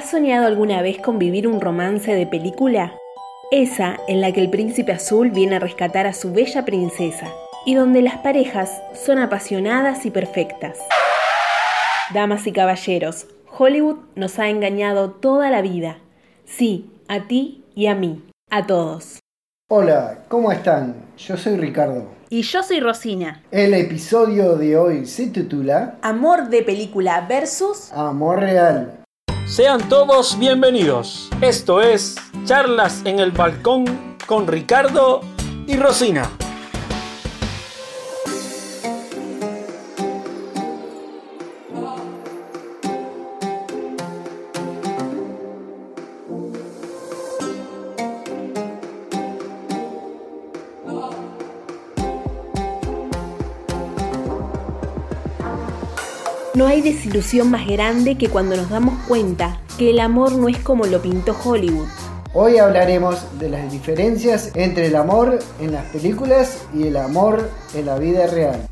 ¿Has soñado alguna vez con vivir un romance de película? Esa en la que el príncipe azul viene a rescatar a su bella princesa y donde las parejas son apasionadas y perfectas. Damas y caballeros, Hollywood nos ha engañado toda la vida. Sí, a ti y a mí, a todos. Hola, ¿cómo están? Yo soy Ricardo. Y yo soy Rosina. El episodio de hoy se titula Amor de película versus Amor Real. Sean todos bienvenidos. Esto es Charlas en el Balcón con Ricardo y Rosina. No hay desilusión más grande que cuando nos damos cuenta que el amor no es como lo pintó Hollywood. Hoy hablaremos de las diferencias entre el amor en las películas y el amor en la vida real.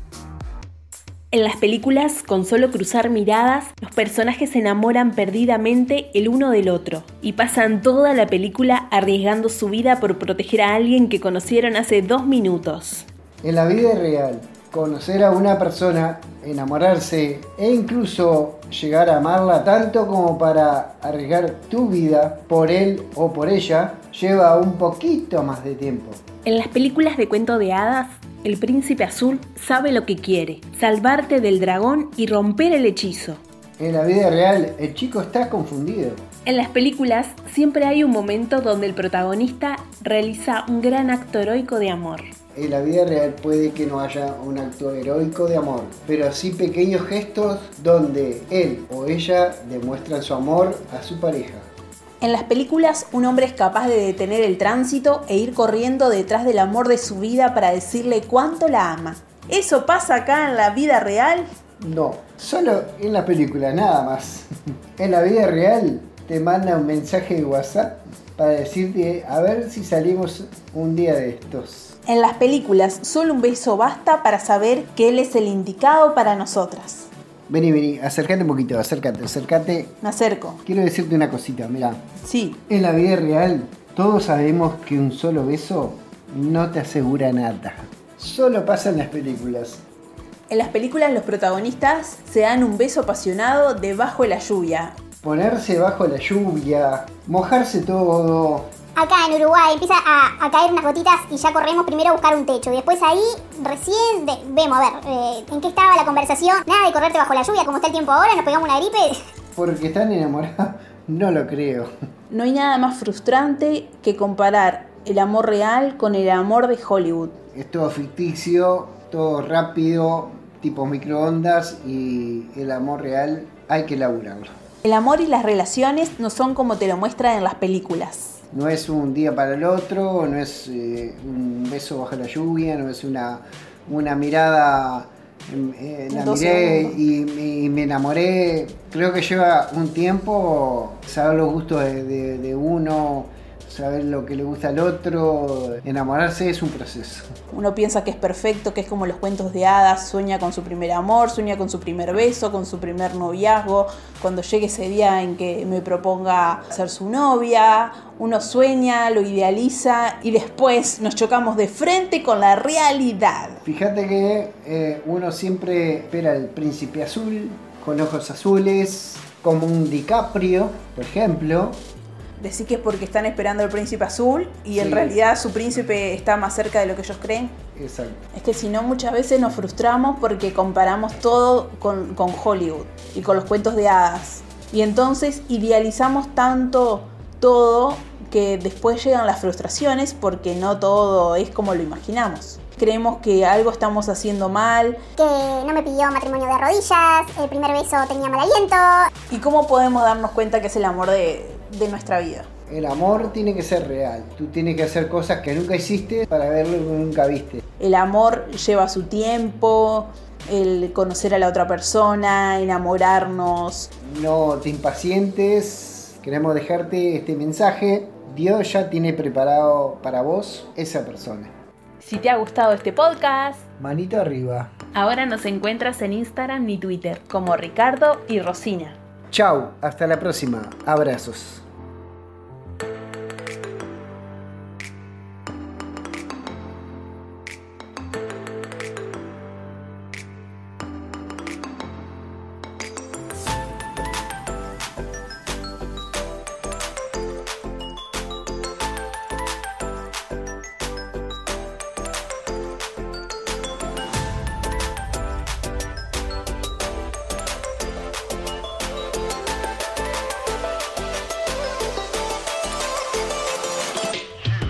En las películas, con solo cruzar miradas, los personajes se enamoran perdidamente el uno del otro y pasan toda la película arriesgando su vida por proteger a alguien que conocieron hace dos minutos. En la vida real, conocer a una persona, enamorarse e incluso llegar a amarla tanto como para arriesgar tu vida por él o por ella, lleva un poquito más de tiempo. En las películas de cuento de hadas, el príncipe azul sabe lo que quiere, salvarte del dragón y romper el hechizo. En la vida real, el chico está confundido. En las películas siempre hay un momento donde el protagonista realiza un gran acto heroico de amor. En la vida real puede que no haya un acto heroico de amor, pero sí pequeños gestos donde él o ella demuestran su amor a su pareja. En las películas un hombre es capaz de detener el tránsito e ir corriendo detrás del amor de su vida para decirle cuánto la ama. ¿Eso pasa acá en la vida real? No, solo en la película, nada más. En la vida real te manda un mensaje de WhatsApp para decirte a ver si salimos un día de estos. En las películas solo un beso basta para saber que él es el indicado para nosotras. Vení, vení, acércate un poquito, acércate, acércate. Me acerco. Quiero decirte una cosita, mira. Sí, En la vida real, todos sabemos que un solo beso no te asegura nada. Solo pasa en las películas. en las películas los protagonistas se dan un beso apasionado debajo de la lluvia. Ponerse bajo la lluvia, mojarse todo, Acá en Uruguay empieza a, a caer unas gotitas y ya corremos primero a buscar un techo. Y después ahí recién de- vemos, a ver, eh, en qué estaba la conversación. Nada de correrte bajo la lluvia, como está el tiempo ahora, nos pegamos una gripe. porque están enamorados. No lo creo. No hay nada más frustrante que comparar el amor real con el amor de Hollywood. Es todo ficticio, todo rápido, tipo microondas y el amor real hay que laburarlo. El amor y las relaciones no son como te lo muestran en las películas. No es un día para el otro, no es eh, un beso bajo la lluvia, no es una, una mirada, em, eh, la miré y, y me enamoré. Creo que lleva un tiempo saber los gustos de, de- de uno, saber lo que le gusta al otro. Enamorarse es un proceso. Uno piensa que es perfecto, que es como los cuentos de hadas, sueña con su primer amor, sueña con su primer beso, con su primer noviazgo, cuando llegue ese día en que me proponga ser su novia, uno sueña, lo idealiza y después nos chocamos de frente con la realidad. Fíjate que eh, uno siempre espera al príncipe azul, con ojos azules, como un DiCaprio, por ejemplo. Decir que es porque están esperando al príncipe azul y en realidad su príncipe está más cerca de lo que ellos creen. Exacto. Es que si no, muchas veces nos frustramos porque comparamos todo con, con Hollywood y con los cuentos de hadas. Y entonces idealizamos tanto todo que después llegan las frustraciones porque no todo es como lo imaginamos. Creemos que algo estamos haciendo mal. Que no me pidió matrimonio de rodillas, el primer beso tenía mal aliento. ¿Y cómo podemos darnos cuenta que es el amor de, de nuestra vida? El amor tiene que ser real. Tú tienes que hacer cosas que nunca hiciste para ver lo que nunca viste. El amor lleva su tiempo, el conocer a la otra persona, enamorarnos, No te impacientes. Queremos dejarte este mensaje. Dios ya tiene preparado para vos esa persona. Si te ha gustado este podcast, Manito arriba. ahora nos encuentras en Instagram y Twitter como Ricardo y Rosina. Chau, hasta la próxima. Abrazos.